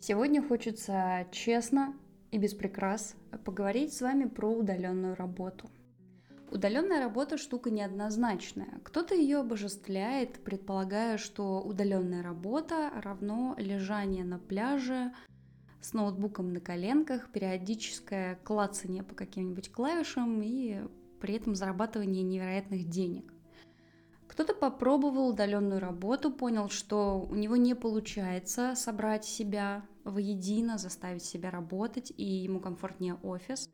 Сегодня хочется честно и без прикрас поговорить с вами про удаленную работу. Удаленная работа штука неоднозначная. Кто-то ее обожествляет, предполагая, что удаленная работа равно лежание на пляже с ноутбуком на коленках, периодическое клацание по каким-нибудь клавишам и при этом зарабатывание невероятных денег. Кто-то попробовал удаленную работу, понял, что у него не получается собрать себя воедино, заставить себя работать, и ему комфортнее офис.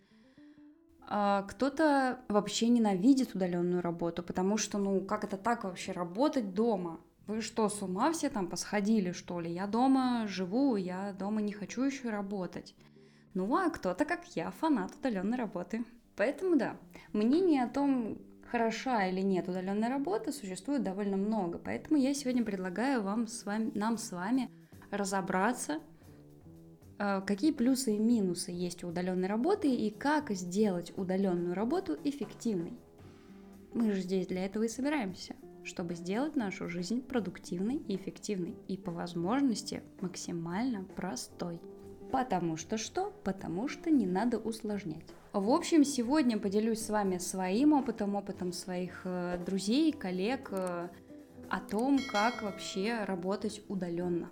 А кто-то вообще ненавидит удаленную работу, потому что, ну, как это так вообще работать дома? Вы что, с ума все там посходили, что ли? Я дома живу, я дома не хочу еще работать. Ну, а кто-то, как я, фанат удаленной работы. Поэтому да, мнение о том, хороша или нет удаленная работа, существует довольно много. Поэтому я сегодня предлагаю вам с вами, нам с вами разобраться, э, какие плюсы и минусы есть у удаленной работы и как сделать удаленную работу эффективной. Мы же здесь для этого и собираемся, чтобы сделать нашу жизнь продуктивной и эффективной и по возможности максимально простой. Потому что что? Потому что не надо усложнять. В общем, сегодня поделюсь с вами своим опытом, опытом своих э, друзей, коллег э, о том, как вообще работать удаленно.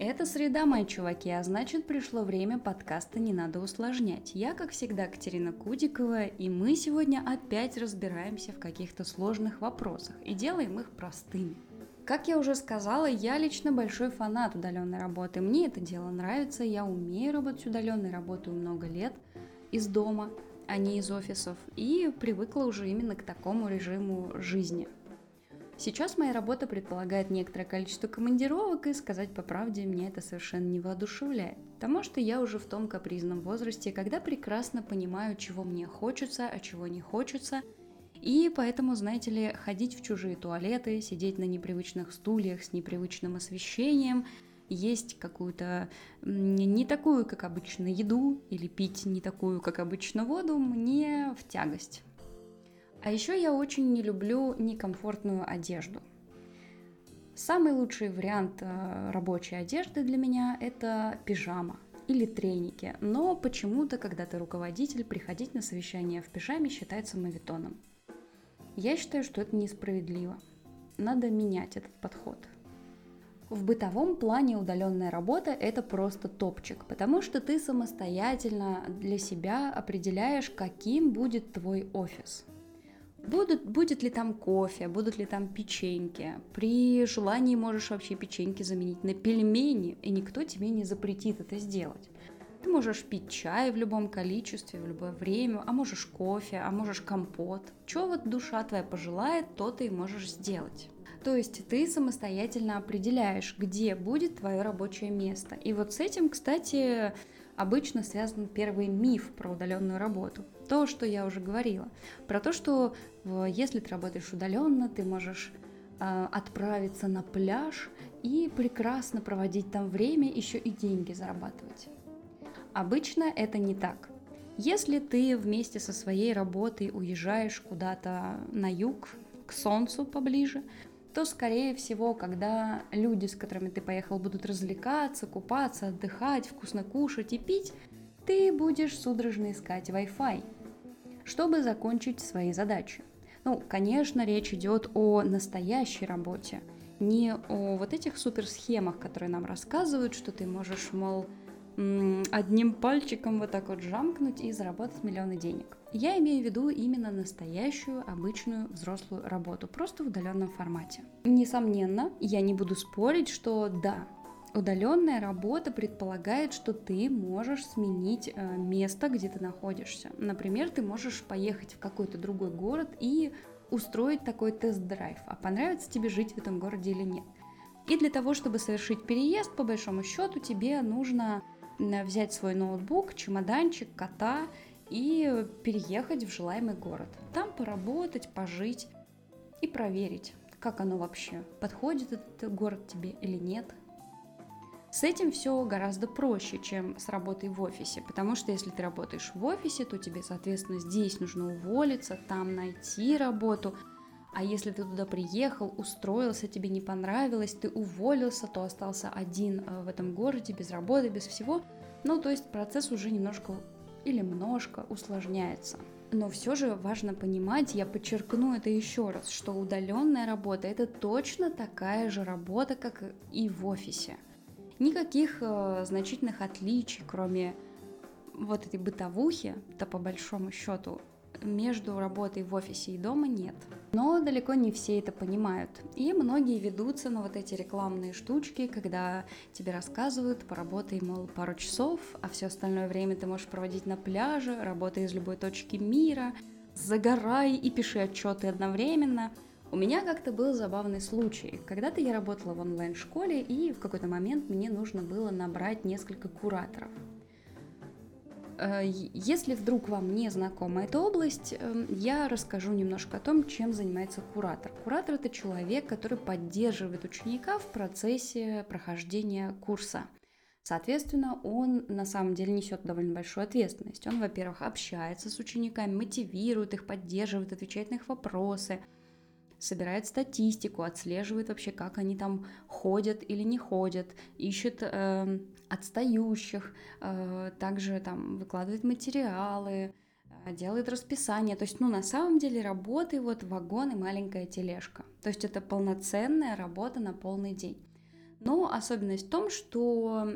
Это среда, мои чуваки, а значит пришло время подкаста «Не надо усложнять». Я, как всегда, Катерина Кудикова, и мы сегодня опять разбираемся в каких-то сложных вопросах и делаем их простыми. Как я уже сказала, я лично большой фанат удаленной работы. Мне это дело нравится, я умею работать удаленно, работаю много лет – из дома, а не из офисов, и привыкла уже именно к такому режиму жизни. Сейчас моя работа предполагает некоторое количество командировок, и сказать по правде, меня это совершенно не воодушевляет. Потому что я уже в том капризном возрасте, когда прекрасно понимаю, чего мне хочется, а чего не хочется, и поэтому, знаете ли, ходить в чужие туалеты, сидеть на непривычных стульях с непривычным освещением – есть какую-то не такую, как обычно, еду или пить не такую, как обычно, воду, мне в тягость. А еще я очень не люблю некомфортную одежду. Самый лучший вариант э, рабочей одежды для меня это пижама или треники, но почему-то, когда ты руководитель, приходить на совещание в пижаме считается мавитоном. Я считаю, что это несправедливо. Надо менять этот подход. В бытовом плане удаленная работа это просто топчик, потому что ты самостоятельно для себя определяешь, каким будет твой офис. Будут, будет ли там кофе, будут ли там печеньки. При желании можешь вообще печеньки заменить на пельмени, и никто тебе не запретит это сделать. Ты можешь пить чай в любом количестве, в любое время, а можешь кофе, а можешь компот. Что вот душа твоя пожелает, то ты и можешь сделать. То есть ты самостоятельно определяешь, где будет твое рабочее место. И вот с этим, кстати, обычно связан первый миф про удаленную работу. То, что я уже говорила. Про то, что если ты работаешь удаленно, ты можешь э, отправиться на пляж и прекрасно проводить там время, еще и деньги зарабатывать. Обычно это не так. Если ты вместе со своей работой уезжаешь куда-то на юг, к солнцу поближе, то, скорее всего, когда люди, с которыми ты поехал, будут развлекаться, купаться, отдыхать, вкусно кушать и пить, ты будешь судорожно искать Wi-Fi, чтобы закончить свои задачи. Ну, конечно, речь идет о настоящей работе, не о вот этих суперсхемах, которые нам рассказывают, что ты можешь, мол, одним пальчиком вот так вот жамкнуть и заработать миллионы денег. Я имею в виду именно настоящую, обычную взрослую работу, просто в удаленном формате. Несомненно, я не буду спорить, что да, удаленная работа предполагает, что ты можешь сменить э, место, где ты находишься. Например, ты можешь поехать в какой-то другой город и устроить такой тест-драйв, а понравится тебе жить в этом городе или нет. И для того, чтобы совершить переезд, по большому счету, тебе нужно взять свой ноутбук, чемоданчик, кота и переехать в желаемый город. Там поработать, пожить и проверить, как оно вообще, подходит этот город тебе или нет. С этим все гораздо проще, чем с работой в офисе, потому что если ты работаешь в офисе, то тебе, соответственно, здесь нужно уволиться, там найти работу, А если ты туда приехал, устроился, тебе не понравилось, ты уволился, то остался один э, в этом городе, без работы, без всего. Ну, то есть процесс уже немножко или немножко усложняется. Но все же важно понимать, я подчеркну это еще раз, что удаленная работа это точно такая же работа, как и в офисе. Никаких э, значительных отличий, кроме вот этой бытовухи, то по большому счету между работой в офисе и дома нет. Но далеко не все это понимают. И многие ведутся на вот эти рекламные штучки, когда тебе рассказывают, поработай, мол, пару часов, а все остальное время ты можешь проводить на пляже, работая из любой точки мира, загорай и пиши отчеты одновременно. У меня как-то был забавный случай. Когда-то я работала в онлайн-школе, и в какой-то момент мне нужно было набрать несколько кураторов. Э, если вдруг вам не знакома эта область, эм, я расскажу немножко о том, чем занимается куратор. Куратор – это человек, который поддерживает ученика в процессе прохождения курса. Соответственно, он на самом деле несет довольно большую ответственность. Он, во-первых, общается с учениками, мотивирует их, поддерживает, отвечает на их вопросы – собирает статистику, отслеживает вообще, как они там ходят или не ходят, ищет э, отстающих, э, также там выкладывает материалы, э, делает расписание. То есть, ну, на самом деле работы вот вагон и маленькая тележка. То есть это полноценная работа на полный день. Но особенность в том, что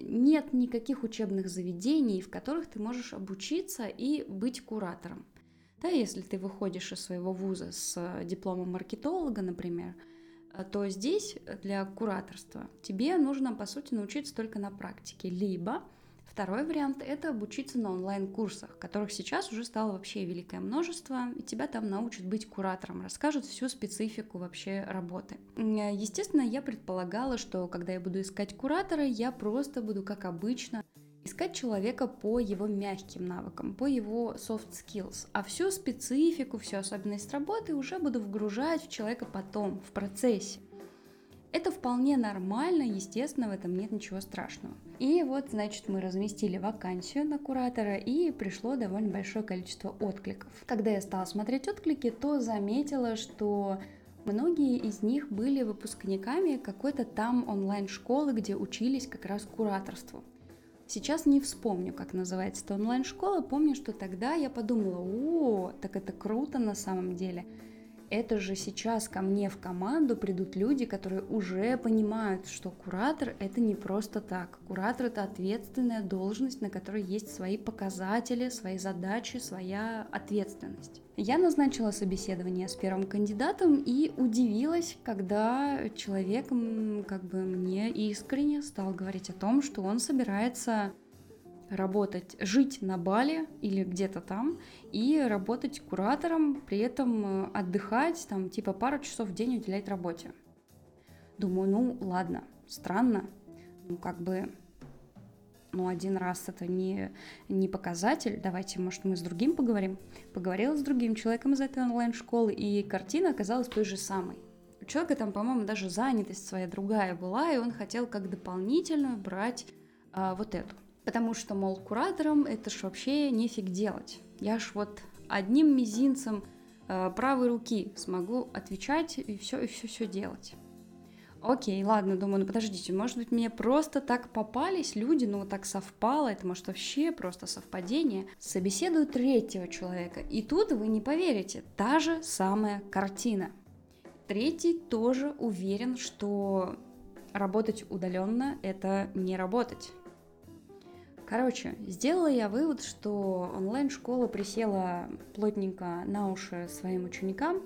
нет никаких учебных заведений, в которых ты можешь обучиться и быть куратором. Да, если ты выходишь из своего вуза с э, дипломом маркетолога, например, э, то здесь для кураторства тебе нужно, по сути, научиться только на практике. Либо второй вариант – это обучиться на онлайн-курсах, которых сейчас уже стало вообще великое множество, и тебя там научат быть куратором, расскажут всю специфику вообще работы. Э, естественно, я предполагала, что когда я буду искать куратора, я просто буду, как обычно, искать человека по его мягким навыкам, по его soft skills, а всю специфику, всю особенность работы уже буду вгружать в человека потом, в процессе. Это вполне нормально, естественно, в этом нет ничего страшного. И вот, значит, мы разместили вакансию на куратора, и пришло довольно большое количество откликов. Когда я стала смотреть отклики, то заметила, что Многие из них были выпускниками какой-то там онлайн-школы, где учились как раз кураторству. Сейчас не вспомню, как называется эта онлайн-школа. Помню, что тогда я подумала, о, так это круто на самом деле это же сейчас ко мне в команду придут люди, которые уже понимают, что куратор это не просто так. Куратор это ответственная должность, на которой есть свои показатели, свои задачи, своя ответственность. Я назначила собеседование с первым кандидатом и удивилась, когда человек как бы мне искренне стал говорить о том, что он собирается работать, жить на Бали или где-то там и работать куратором, при этом э, отдыхать, там, типа пару часов в день уделять работе. Думаю, ну ладно, странно, ну как бы, ну один раз это не, не показатель, давайте, может, мы с другим поговорим. Поговорила с другим человеком из этой онлайн-школы, и картина оказалась той же самой. У человека там, по-моему, даже занятость своя другая была, и он хотел как дополнительную брать а, вот эту. Потому что, мол, куратором это ж вообще нефиг делать. Я ж вот одним мизинцем э, правой руки смогу отвечать и все, и все, все делать. Окей, ладно, думаю, ну подождите, может быть, мне просто так попались люди, ну вот так совпало, это может вообще просто совпадение. Собеседую третьего человека, и тут вы не поверите, та же самая картина. Третий тоже уверен, что работать удаленно это не работать. Короче, сделала я вывод, что онлайн-школа присела плотненько на уши своим ученикам,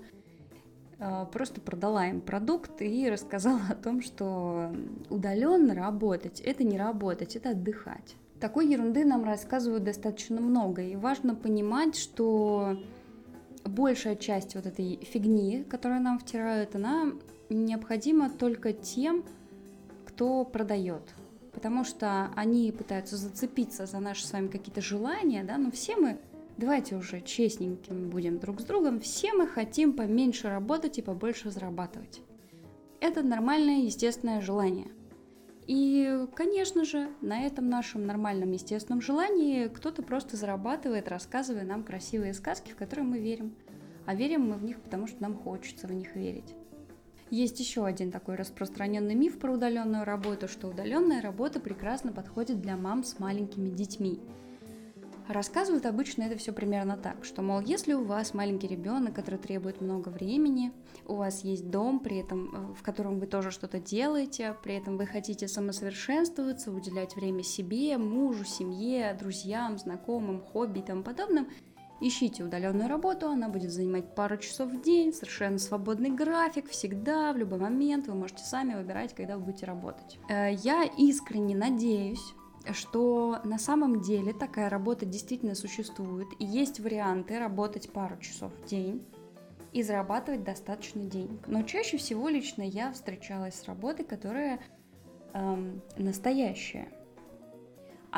э, просто продала им продукт и рассказала о том, что удаленно работать – это не работать, это отдыхать. Такой ерунды нам рассказывают достаточно много, и важно понимать, что большая часть вот этой фигни, которую нам втирают, она необходима только тем, кто продает – потому что они пытаются зацепиться за наши с вами какие-то желания, да, но все мы, давайте уже честненькими будем друг с другом, все мы хотим поменьше работать и побольше зарабатывать. Это нормальное, естественное желание. И, конечно же, на этом нашем нормальном, естественном желании кто-то просто зарабатывает, рассказывая нам красивые сказки, в которые мы верим. а верим мы в них, потому что нам хочется в них верить. Есть еще один такой распространенный миф про удаленную работу, что удаленная работа прекрасно подходит для мам с маленькими детьми. Рассказывают обычно это все примерно так, что, мол, если у вас маленький ребенок, который требует много времени, у вас есть дом, при этом, э, в котором вы тоже что-то делаете, при этом вы хотите самосовершенствоваться, уделять время себе, мужу, семье, друзьям, знакомым, хобби и тому подобным, Ищите удаленную работу, она будет занимать пару часов в день, совершенно свободный график, всегда, в любой момент, вы можете сами выбирать, когда вы будете работать. Э, я искренне надеюсь, что на самом деле такая работа действительно существует, и есть варианты работать пару часов в день и зарабатывать достаточно денег. Но чаще всего лично я встречалась с работой, которая эм, настоящая.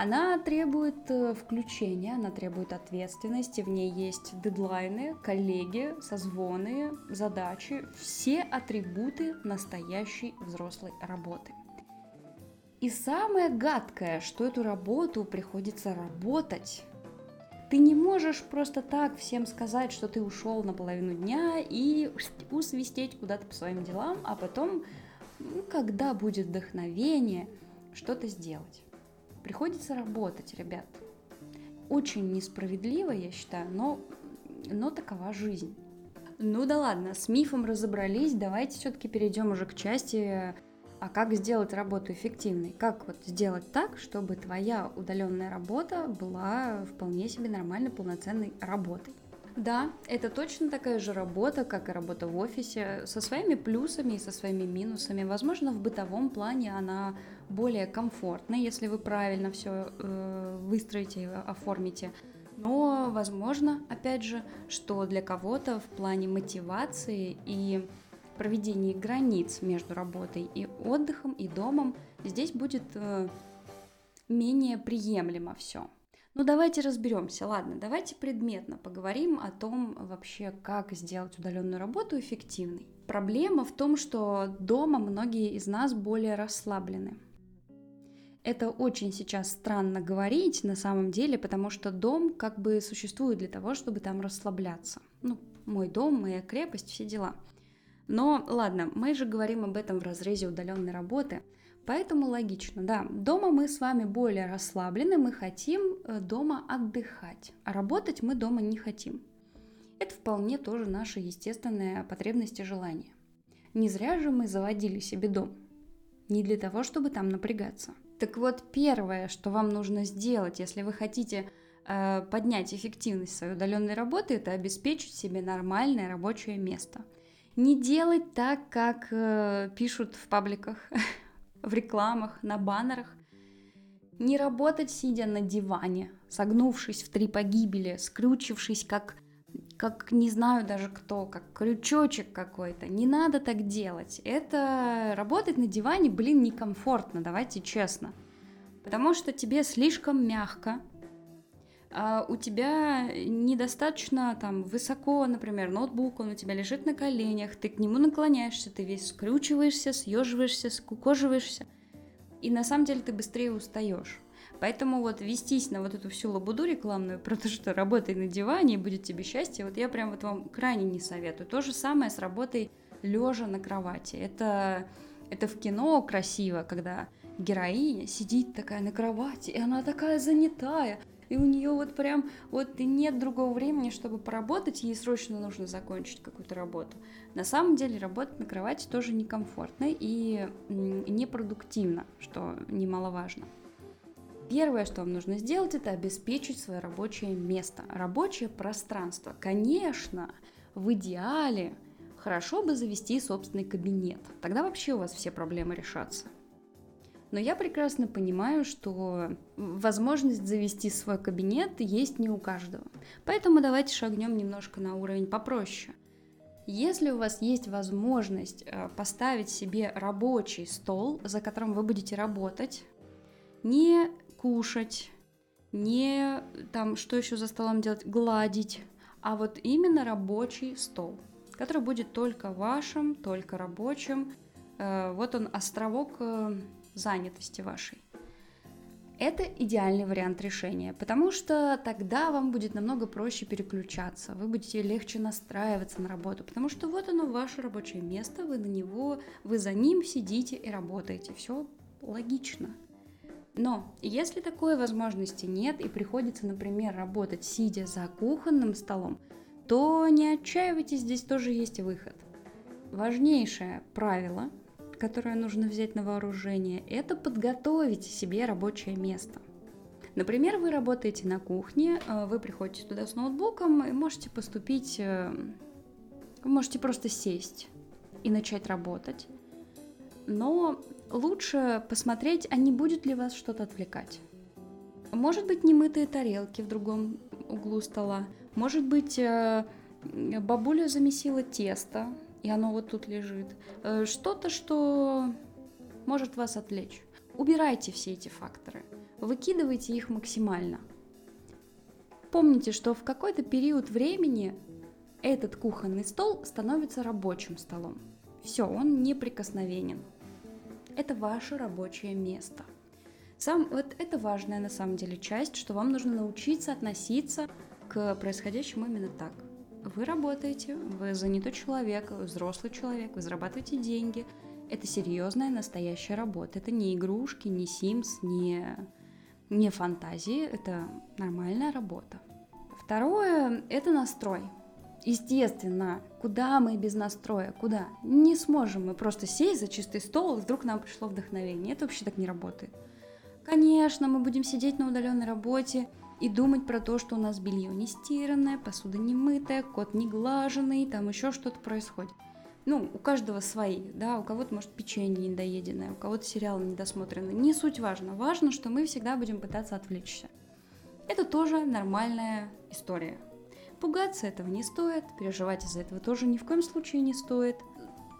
Она требует э, включения, она требует ответственности, в ней есть дедлайны, коллеги, созвоны, задачи, все атрибуты настоящей взрослой работы. И самое гадкое, что эту работу приходится работать. Ты не можешь просто так всем сказать, что ты ушел на половину дня и усвистеть куда-то по своим делам, а потом, ну, когда будет вдохновение, что-то сделать. Приходится работать, ребят. Очень несправедливо, я считаю, но, но такова жизнь. Ну да ладно, с мифом разобрались, давайте все-таки перейдем уже к части а как сделать работу эффективной? Как вот сделать так, чтобы твоя удаленная работа была вполне себе нормальной, полноценной работой? Да, это точно такая же работа, как и работа в офисе, со своими плюсами и со своими минусами. Возможно, в бытовом плане она более комфортная, если вы правильно все э, выстроите и оформите. Но, возможно, опять же, что для кого-то в плане мотивации и проведении границ между работой и отдыхом, и домом здесь будет э, менее приемлемо все. Ну давайте разберемся, ладно, давайте предметно поговорим о том вообще, как сделать удаленную работу эффективной. Проблема в том, что дома многие из нас более расслаблены. Это очень сейчас странно говорить на самом деле, потому что дом как бы существует для того, чтобы там расслабляться. Ну, мой дом, моя крепость, все дела. Но ладно, мы же говорим об этом в разрезе удаленной работы, поэтому логично, да, дома мы с вами более расслаблены, мы хотим э, дома отдыхать, а работать мы дома не хотим. Это вполне тоже наша естественная потребность и желание. Не зря же мы заводили себе дом. Не для того, чтобы там напрягаться. Так вот, первое, что вам нужно сделать, если вы хотите э, поднять эффективность своей удаленной работы, это обеспечить себе нормальное рабочее место – не делать так, как э, пишут в пабликах, в рекламах, на баннерах. Не работать, сидя на диване, согнувшись в три погибели, скрючившись, как, как не знаю даже кто, как крючочек какой-то. Не надо так делать. Это работать на диване, блин, некомфортно, давайте честно. Потому что тебе слишком мягко, а у тебя недостаточно там высоко, например, ноутбук, он у тебя лежит на коленях, ты к нему наклоняешься, ты весь скручиваешься, съеживаешься, скукоживаешься, и на самом деле ты быстрее устаешь. Поэтому вот вестись на вот эту всю лабуду рекламную про то, что работай на диване и будет тебе счастье, вот я прям вот вам крайне не советую. То же самое с работой лежа на кровати. Это, это в кино красиво, когда героиня сидит такая на кровати, и она такая занятая, и у нее вот прям вот нет другого времени, чтобы поработать, ей срочно нужно закончить какую-то работу. На самом деле работать на кровати тоже некомфортно и непродуктивно, что немаловажно. Первое, что вам нужно сделать, это обеспечить свое рабочее место, рабочее пространство. Конечно, в идеале хорошо бы завести собственный кабинет. Тогда вообще у вас все проблемы решатся. Но я прекрасно понимаю, что возможность завести свой кабинет есть не у каждого. Поэтому давайте шагнем немножко на уровень попроще. Если у вас есть возможность э, поставить себе рабочий стол, за которым вы будете работать, не кушать, не там, что еще за столом делать, гладить, а вот именно рабочий стол, который будет только вашим, только рабочим. Э, вот он, островок э, занятости вашей. Это идеальный вариант решения, потому что тогда вам будет намного проще переключаться, вы будете легче настраиваться на работу, потому что вот оно ваше рабочее место, вы на него, вы за ним сидите и работаете, все логично. Но если такой возможности нет и приходится, например, работать сидя за кухонным столом, то не отчаивайтесь, здесь тоже есть выход. Важнейшее правило которое нужно взять на вооружение, это подготовить себе рабочее место. Например, вы работаете на кухне, э, вы приходите туда с ноутбуком и можете поступить, э, вы можете просто сесть и начать работать. Но лучше посмотреть, а не будет ли вас что-то отвлекать. Может быть, немытые тарелки в другом углу стола. Может быть, э, бабуля замесила тесто, и оно вот тут лежит. Э, что-то, что может вас отвлечь. Убирайте все эти факторы, выкидывайте их максимально. Помните, что в какой-то период времени этот кухонный стол становится рабочим столом. Все, он неприкосновенен. Это ваше рабочее место. Сам, вот это важная на самом деле часть, что вам нужно научиться относиться к происходящему именно так. Вы работаете, вы занятой человек, взрослый человек, вы зарабатываете деньги. Это серьезная настоящая работа. Это не игрушки, не Sims, не, не фантазии. Это нормальная работа. Второе – это настрой. Естественно, куда мы без настроя? Куда? Не сможем мы просто сесть за чистый стол, вдруг нам пришло вдохновение. Это вообще так не работает. Конечно, мы будем сидеть на удаленной работе и думать про то, что у нас белье не стиранное, посуда не мытая, кот не глаженный, там еще что-то происходит. Ну, у каждого свои, да, у кого-то, может, печенье недоеденное, у кого-то сериал недосмотренный. Не суть важно. Важно, что мы всегда будем пытаться отвлечься. Это тоже нормальная история. Пугаться этого не стоит, переживать из-за этого тоже ни в коем случае не стоит.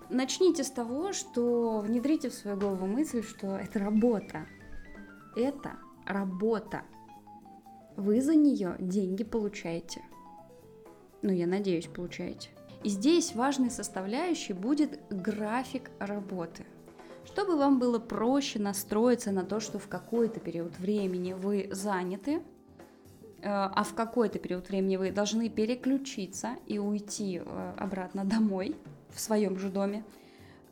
Начните с того, что внедрите в свою голову мысль, что это работа. Это работа. Вы за нее деньги получаете. Ну, я надеюсь, получаете. И здесь важной составляющей будет график работы. Чтобы вам было проще настроиться на то, что в какой-то период времени вы заняты, э, а в какой-то период времени вы должны переключиться и уйти э, обратно домой в своем же доме,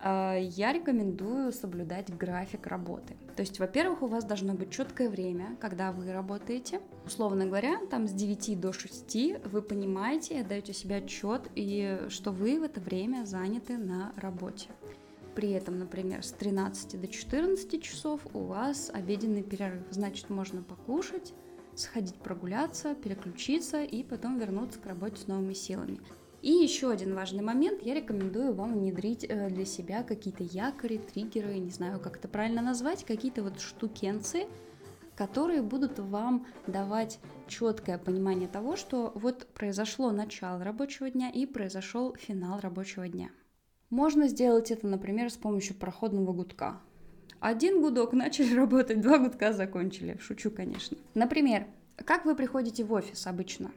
я рекомендую соблюдать график работы. То есть, во-первых, у вас должно быть четкое время, когда вы работаете. Условно говоря, там с 9 до 6 вы понимаете и отдаете себе отчет, и что вы в это время заняты на работе. При этом, например, с 13 до 14 часов у вас обеденный перерыв. Значит, можно покушать, сходить прогуляться, переключиться и потом вернуться к работе с новыми силами. И еще один важный момент, я рекомендую вам внедрить э, для себя какие-то якори, триггеры, не знаю, как это правильно назвать, какие-то вот штукенцы, которые будут вам давать четкое понимание того, что вот произошло начало рабочего дня и произошел финал рабочего дня. Можно сделать это, например, с помощью проходного гудка. Один гудок начали работать, два гудка закончили. Шучу, конечно. Например, как вы приходите в офис обычно?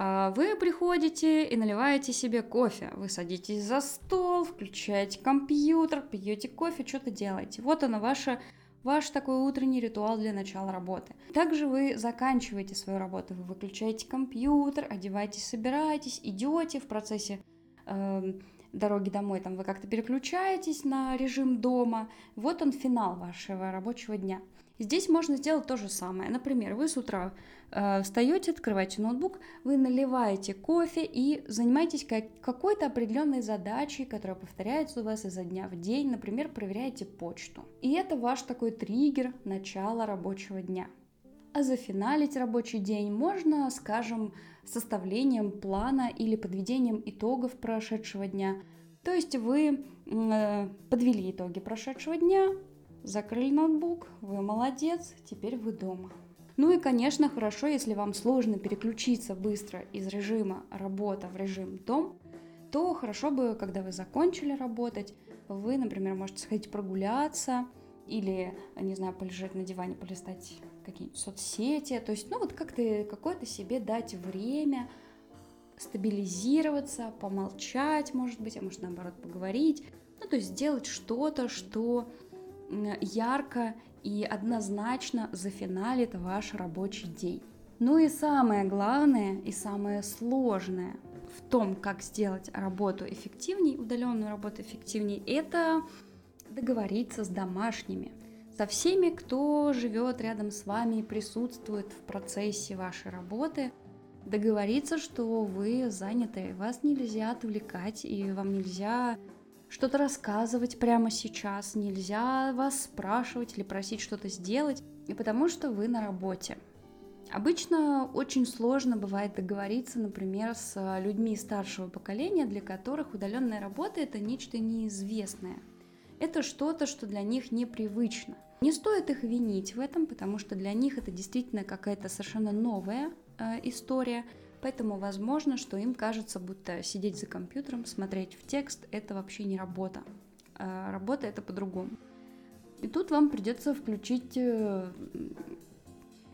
А вы приходите и наливаете себе кофе. Вы садитесь за стол, включаете компьютер, пьете кофе, что-то делаете. Вот оно, ваше, ваш такой утренний ритуал для начала работы. Также вы заканчиваете свою работу, вы выключаете компьютер, одеваетесь, собираетесь, идете в процессе э, дороги домой, там вы как-то переключаетесь на режим дома. Вот он финал вашего рабочего дня. Здесь можно сделать то же самое. Например, вы с утра э, встаете, открываете ноутбук, вы наливаете кофе и занимаетесь как, какой-то определенной задачей, которая повторяется у вас изо дня в день. Например, проверяете почту. И это ваш такой триггер начала рабочего дня. А зафиналить рабочий день можно, скажем, составлением плана или подведением итогов прошедшего дня. То есть вы э, подвели итоги прошедшего дня, Закрыли ноутбук, вы молодец, теперь вы дома. Ну и, конечно, хорошо, если вам сложно переключиться быстро из режима работа в режим дом, то хорошо бы, когда вы закончили работать, вы, например, можете сходить прогуляться или, не знаю, полежать на диване, полистать какие-нибудь соцсети. То есть, ну вот как-то какое-то себе дать время стабилизироваться, помолчать, может быть, а может наоборот поговорить. Ну, то есть сделать что-то, что ярко и однозначно зафиналит ваш рабочий день. Ну и самое главное и самое сложное в том, как сделать работу эффективней, удаленную работу эффективней, это договориться с домашними, со всеми, кто живет рядом с вами и присутствует в процессе вашей работы, договориться, что вы заняты, вас нельзя отвлекать и вам нельзя что-то рассказывать прямо сейчас, нельзя вас спрашивать или просить что-то сделать, и потому что вы на работе. Обычно очень сложно бывает договориться, например, с людьми старшего поколения, для которых удаленная работа это нечто неизвестное. Это что-то, что для них непривычно. Не стоит их винить в этом, потому что для них это действительно какая-то совершенно новая э, история, поэтому возможно, что им кажется, будто сидеть за компьютером, смотреть в текст это вообще не работа. Э, работа это по-другому. И тут вам придется включить э,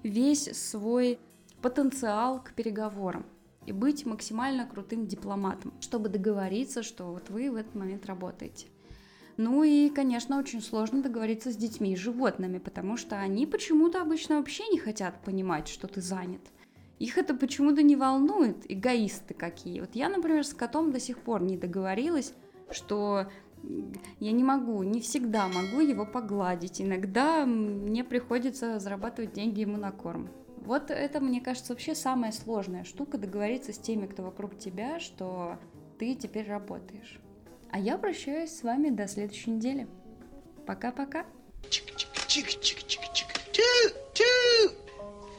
весь свой потенциал к переговорам и быть максимально крутым дипломатом, чтобы договориться, что вот вы в этот момент работаете. Ну и, конечно, очень сложно договориться с детьми и животными, потому что они почему-то обычно вообще не хотят понимать, что ты занят. Их это почему-то не волнует, эгоисты какие. Вот я, например, с котом до сих пор не договорилась, что я не могу, не всегда могу его погладить. Иногда мне приходится зарабатывать деньги ему на корм. Вот это, мне кажется, вообще самая сложная штука договориться с теми, кто вокруг тебя, что ты теперь работаешь. А я прощаюсь с вами до следующей недели. Пока-пока. Чик-чик-чик-чик-чик-чик.